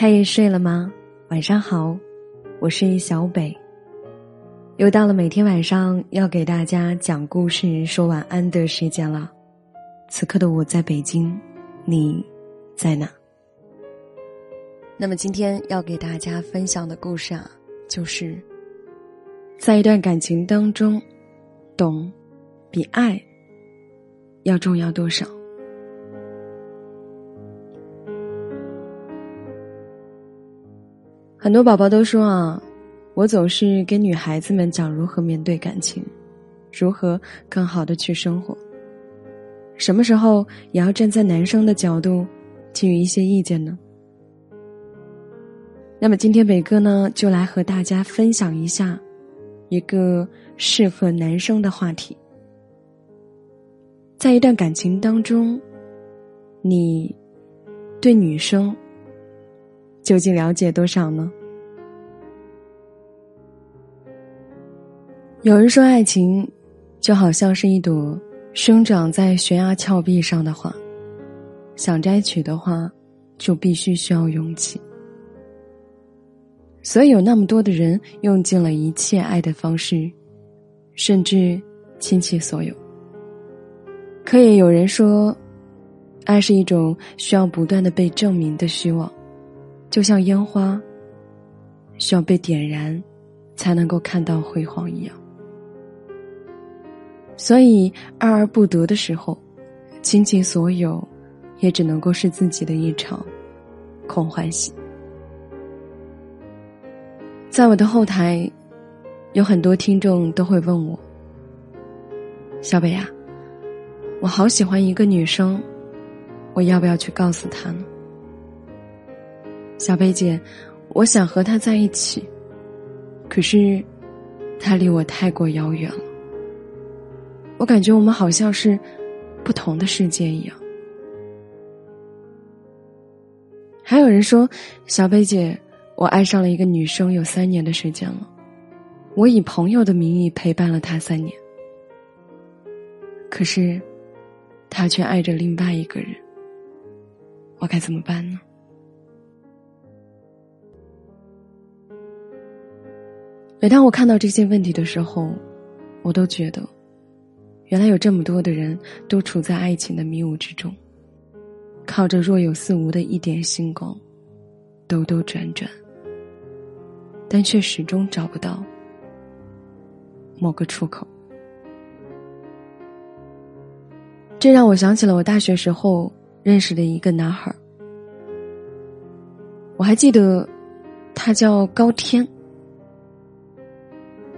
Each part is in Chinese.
嘿，睡了吗？晚上好，我是小北。又到了每天晚上要给大家讲故事、说晚安的时间了。此刻的我在北京，你在哪？那么今天要给大家分享的故事啊，就是在一段感情当中，懂比爱要重要多少？很多宝宝都说啊，我总是跟女孩子们讲如何面对感情，如何更好的去生活。什么时候也要站在男生的角度，给予一些意见呢？那么今天北哥呢，就来和大家分享一下一个适合男生的话题。在一段感情当中，你对女生。究竟了解多少呢？有人说，爱情就好像是一朵生长在悬崖峭壁上的花，想摘取的话，就必须需要勇气。所以有那么多的人用尽了一切爱的方式，甚至倾其所有。可也有人说，爱是一种需要不断的被证明的虚妄。就像烟花，需要被点燃，才能够看到辉煌一样。所以爱而不得的时候，倾尽所有，也只能够是自己的一场空欢喜。在我的后台，有很多听众都会问我：“小北啊，我好喜欢一个女生，我要不要去告诉她呢？”小贝姐，我想和他在一起，可是他离我太过遥远了。我感觉我们好像是不同的世界一样。还有人说，小贝姐，我爱上了一个女生有三年的时间了，我以朋友的名义陪伴了她三年，可是她却爱着另外一个人，我该怎么办呢？每当我看到这些问题的时候，我都觉得，原来有这么多的人都处在爱情的迷雾之中，靠着若有似无的一点星光，兜兜转转，但却始终找不到某个出口。这让我想起了我大学时候认识的一个男孩儿我还记得，他叫高天。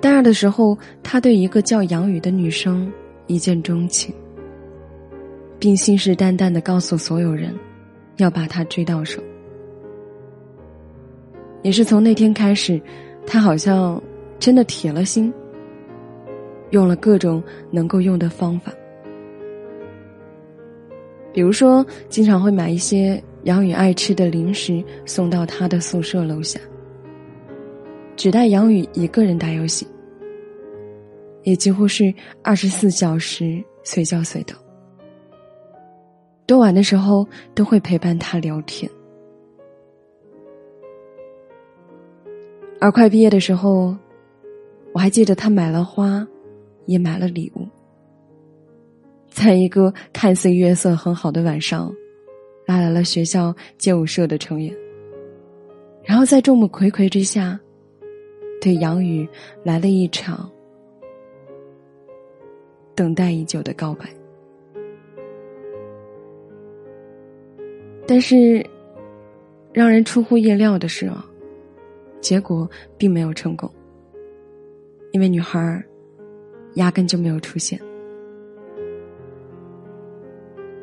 大二的时候，他对一个叫杨雨的女生一见钟情，并信誓旦旦的告诉所有人，要把她追到手。也是从那天开始，他好像真的铁了心，用了各种能够用的方法，比如说，经常会买一些杨雨爱吃的零食送到他的宿舍楼下。只带杨宇一个人打游戏，也几乎是二十四小时随叫随到。多晚的时候都会陪伴他聊天。而快毕业的时候，我还记得他买了花，也买了礼物，在一个看似月色很好的晚上，拉来了学校街舞社的成员，然后在众目睽睽之下。对杨宇来了一场等待已久的告白，但是让人出乎意料的是啊，结果并没有成功，因为女孩压根就没有出现。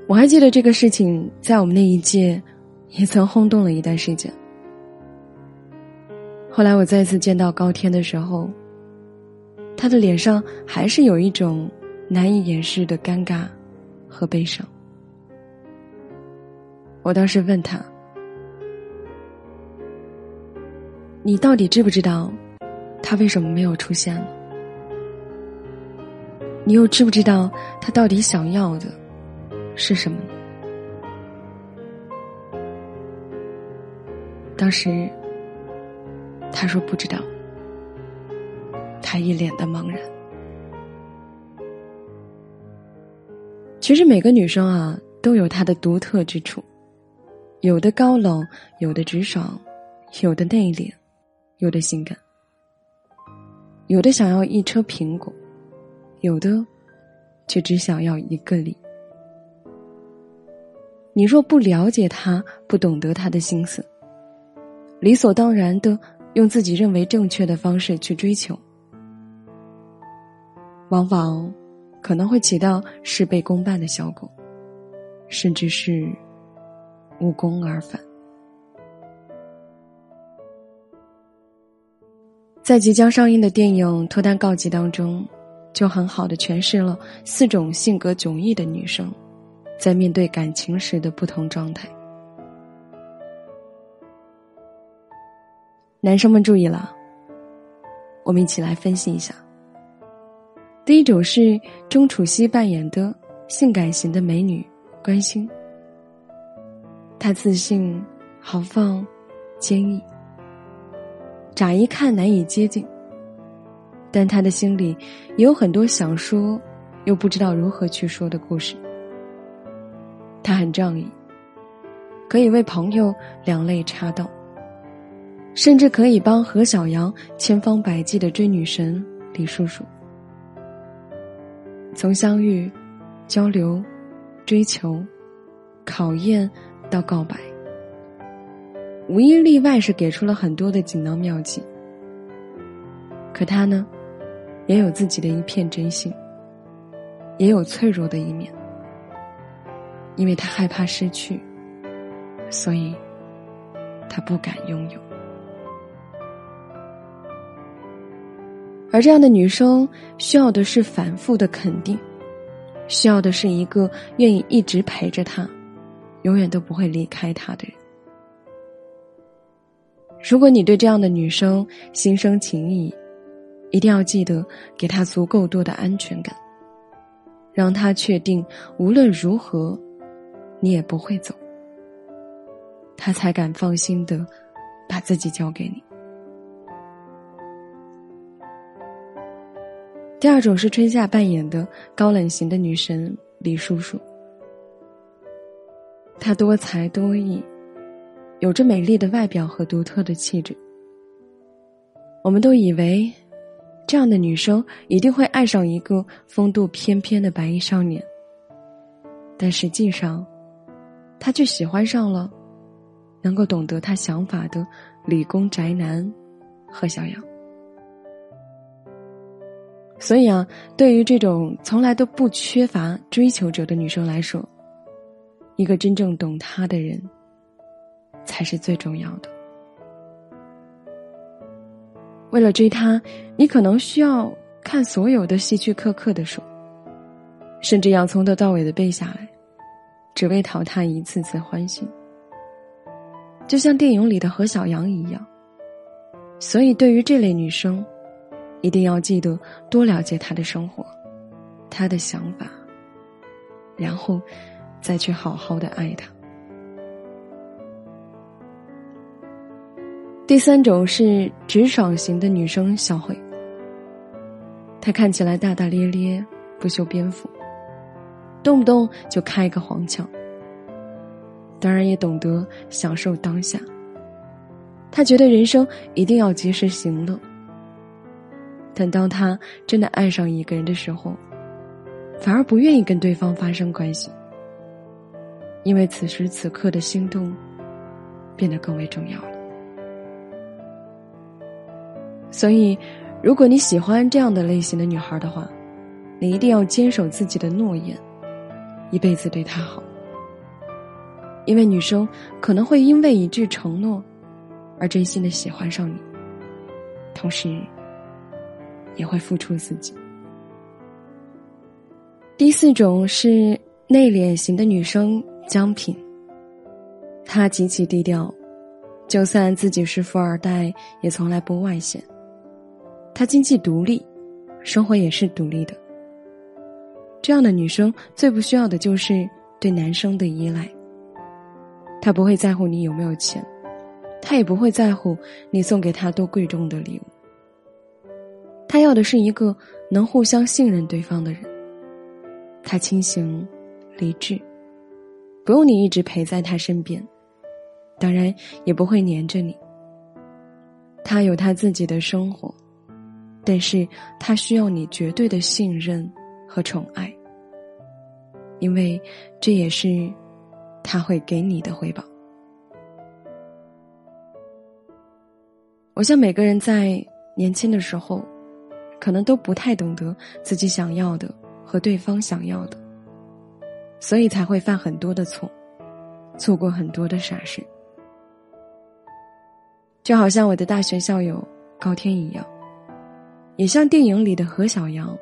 我还记得这个事情在我们那一届也曾轰动了一段时间。后来我再次见到高天的时候，他的脸上还是有一种难以掩饰的尴尬和悲伤。我当时问他：“你到底知不知道，他为什么没有出现呢？你又知不知道他到底想要的是什么？”当时，他说不知道。他一脸的茫然。其实每个女生啊，都有她的独特之处，有的高冷，有的直爽，有的内敛，有的性感，有的想要一车苹果，有的却只想要一个梨。你若不了解他，不懂得他的心思，理所当然的用自己认为正确的方式去追求，往往可能会起到事倍功半的效果，甚至是无功而返。在即将上映的电影《脱单告急》当中，就很好的诠释了四种性格迥异的女生。在面对感情时的不同状态，男生们注意了，我们一起来分析一下。第一种是钟楚曦扮演的性感型的美女关心，她自信、豪放、坚毅，乍一看难以接近，但她的心里也有很多想说又不知道如何去说的故事。他很仗义，可以为朋友两肋插刀，甚至可以帮何小阳千方百计的追女神李叔叔。从相遇、交流、追求、考验到告白，无一例外是给出了很多的锦囊妙计。可他呢，也有自己的一片真心，也有脆弱的一面。因为他害怕失去，所以他不敢拥有。而这样的女生需要的是反复的肯定，需要的是一个愿意一直陪着她，永远都不会离开她的人。如果你对这样的女生心生情谊，一定要记得给她足够多的安全感，让她确定无论如何。你也不会走，她才敢放心的把自己交给你。第二种是春夏扮演的高冷型的女神李叔叔，她多才多艺，有着美丽的外表和独特的气质。我们都以为，这样的女生一定会爱上一个风度翩翩的白衣少年，但实际上。他却喜欢上了能够懂得他想法的理工宅男贺小阳。所以啊，对于这种从来都不缺乏追求者的女生来说，一个真正懂她的人才是最重要的。为了追她，你可能需要看所有的希区柯克的书，甚至要从头到尾的背下来。只为讨她一次次欢心，就像电影里的何小阳一样。所以，对于这类女生，一定要记得多了解她的生活，她的想法，然后再去好好的爱她。第三种是直爽型的女生小慧，她看起来大大咧咧，不修边幅。动不动就开个黄腔，当然也懂得享受当下。他觉得人生一定要及时行乐，但当他真的爱上一个人的时候，反而不愿意跟对方发生关系，因为此时此刻的心动变得更为重要了。所以，如果你喜欢这样的类型的女孩的话，你一定要坚守自己的诺言。一辈子对她好，因为女生可能会因为一句承诺，而真心的喜欢上你，同时也会付出自己。第四种是内敛型的女生江品，她极其低调，就算自己是富二代，也从来不外显。她经济独立，生活也是独立的。这样的女生最不需要的就是对男生的依赖。她不会在乎你有没有钱，他也不会在乎你送给他多贵重的礼物。他要的是一个能互相信任对方的人。他清醒、理智，不用你一直陪在他身边，当然也不会黏着你。他有他自己的生活，但是他需要你绝对的信任和宠爱，因为这也是他会给你的回报。我想每个人在年轻的时候，可能都不太懂得自己想要的和对方想要的，所以才会犯很多的错，做过很多的傻事。就好像我的大学校友高天一样，也像电影里的何小阳，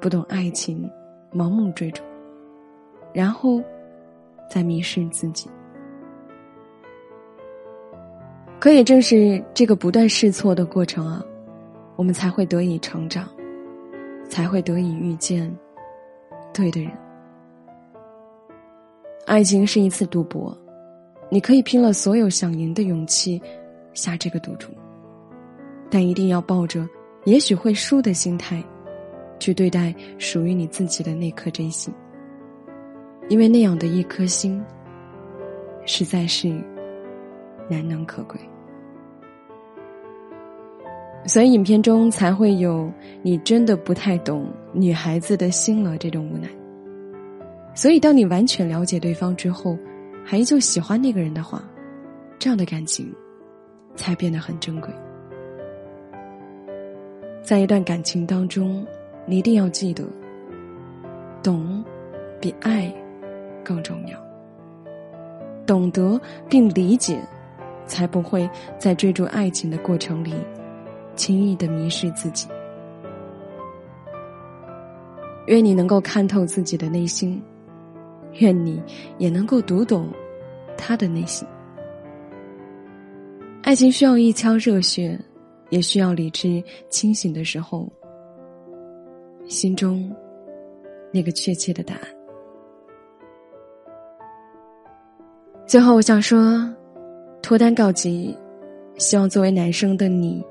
不懂爱情，盲目追逐，然后再迷失自己。可也正是这个不断试错的过程啊，我们才会得以成长，才会得以遇见对的人。爱情是一次赌博，你可以拼了所有想赢的勇气。下这个赌注，但一定要抱着也许会输的心态，去对待属于你自己的那颗真心。因为那样的一颗心，实在是难能可贵。所以影片中才会有你真的不太懂女孩子的心了这种无奈。所以当你完全了解对方之后，还依旧喜欢那个人的话，这样的感情。才变得很珍贵。在一段感情当中，你一定要记得，懂比爱更重要。懂得并理解，才不会在追逐爱情的过程里，轻易的迷失自己。愿你能够看透自己的内心，愿你也能够读懂他的内心。爱情需要一腔热血，也需要理智清醒的时候，心中那个确切的答案。最后，我想说，脱单告急，希望作为男生的你，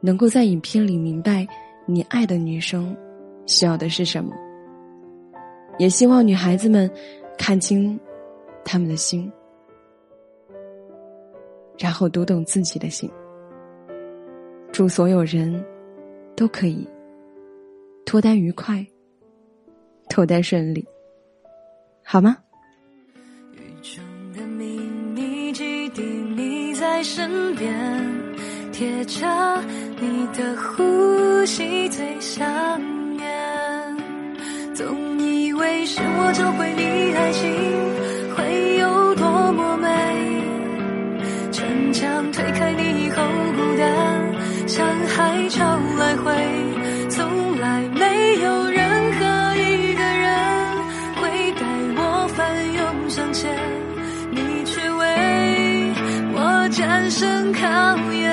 能够在影片里明白你爱的女生需要的是什么，也希望女孩子们看清他们的心。然后读懂自己的心。祝所有人都可以脱单愉快，脱单顺利，好吗？雨中的秘密基地，你在身边，贴着你的呼吸最想念。总以为是我教会你爱情会有多么美。墙推开你以后，孤单像海潮来回，从来没有任何一个人会带我翻涌向前，你却为我战胜考验，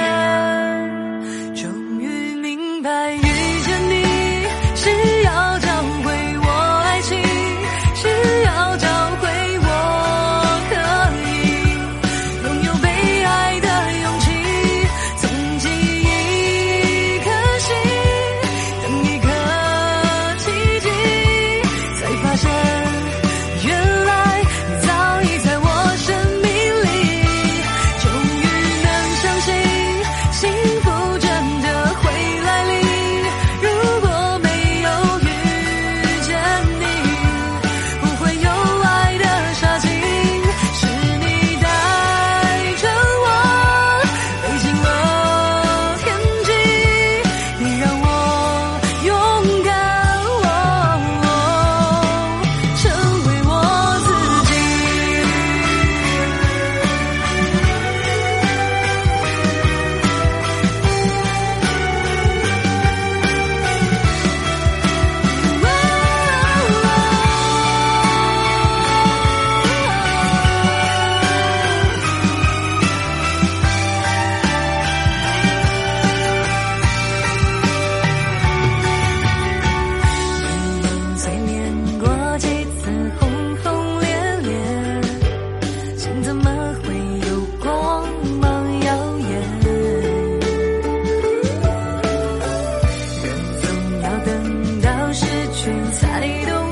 I don't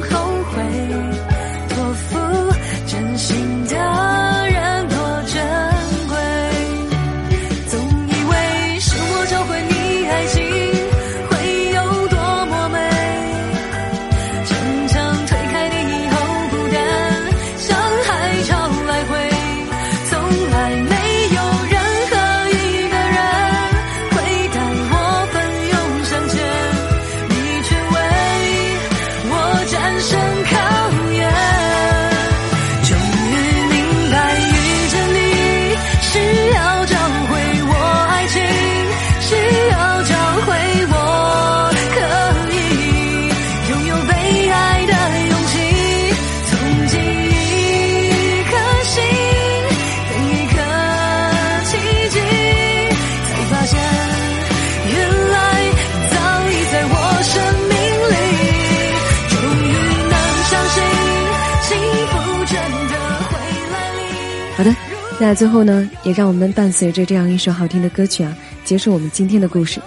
好的，那最后呢，也让我们伴随着这样一首好听的歌曲啊，结束我们今天的故事。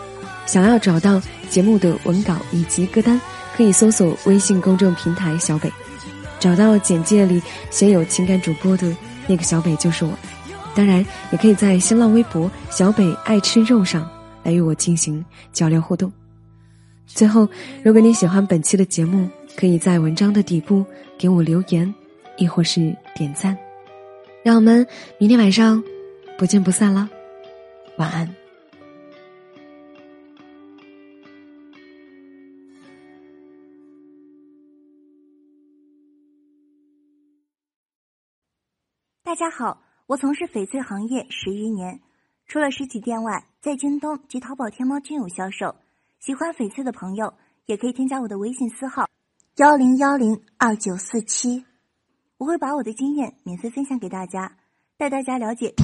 想要找到节目的文稿以及歌单，可以搜索微信公众平台“小北”，找到简介里写有情感主播的那个小北就是我。当然，也可以在新浪微博“小北爱吃肉”上来与我进行交流互动。最后，如果你喜欢本期的节目，可以在文章的底部给我留言，亦或是点赞。让我们明天晚上不见不散了，晚安。大家好，我从事翡翠行业十余年，除了实体店外，在京东及淘宝、天猫均有销售。喜欢翡翠的朋友也可以添加我的微信私号幺零幺零二九四七，我会把我的经验免费分享给大家，带大家了解。